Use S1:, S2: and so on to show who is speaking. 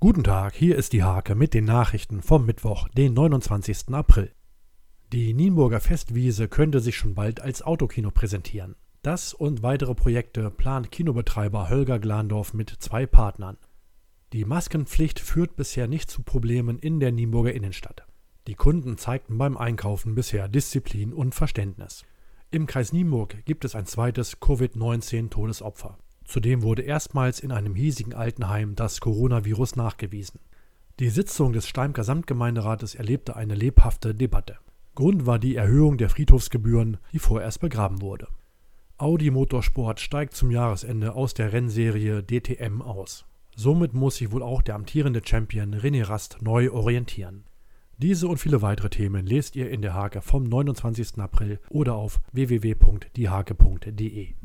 S1: Guten Tag, hier ist die Hake mit den Nachrichten vom Mittwoch, den 29. April. Die Nienburger Festwiese könnte sich schon bald als Autokino präsentieren. Das und weitere Projekte plant Kinobetreiber Holger Glandorf mit zwei Partnern. Die Maskenpflicht führt bisher nicht zu Problemen in der Nienburger Innenstadt. Die Kunden zeigten beim Einkaufen bisher Disziplin und Verständnis. Im Kreis Nienburg gibt es ein zweites Covid-19-Todesopfer. Zudem wurde erstmals in einem hiesigen Altenheim das Coronavirus nachgewiesen. Die Sitzung des Steimker Samtgemeinderates erlebte eine lebhafte Debatte. Grund war die Erhöhung der Friedhofsgebühren, die vorerst begraben wurde. Audi Motorsport steigt zum Jahresende aus der Rennserie DTM aus. Somit muss sich wohl auch der amtierende Champion René Rast neu orientieren. Diese und viele weitere Themen lest ihr in der Hake vom 29. April oder auf www.diehake.de.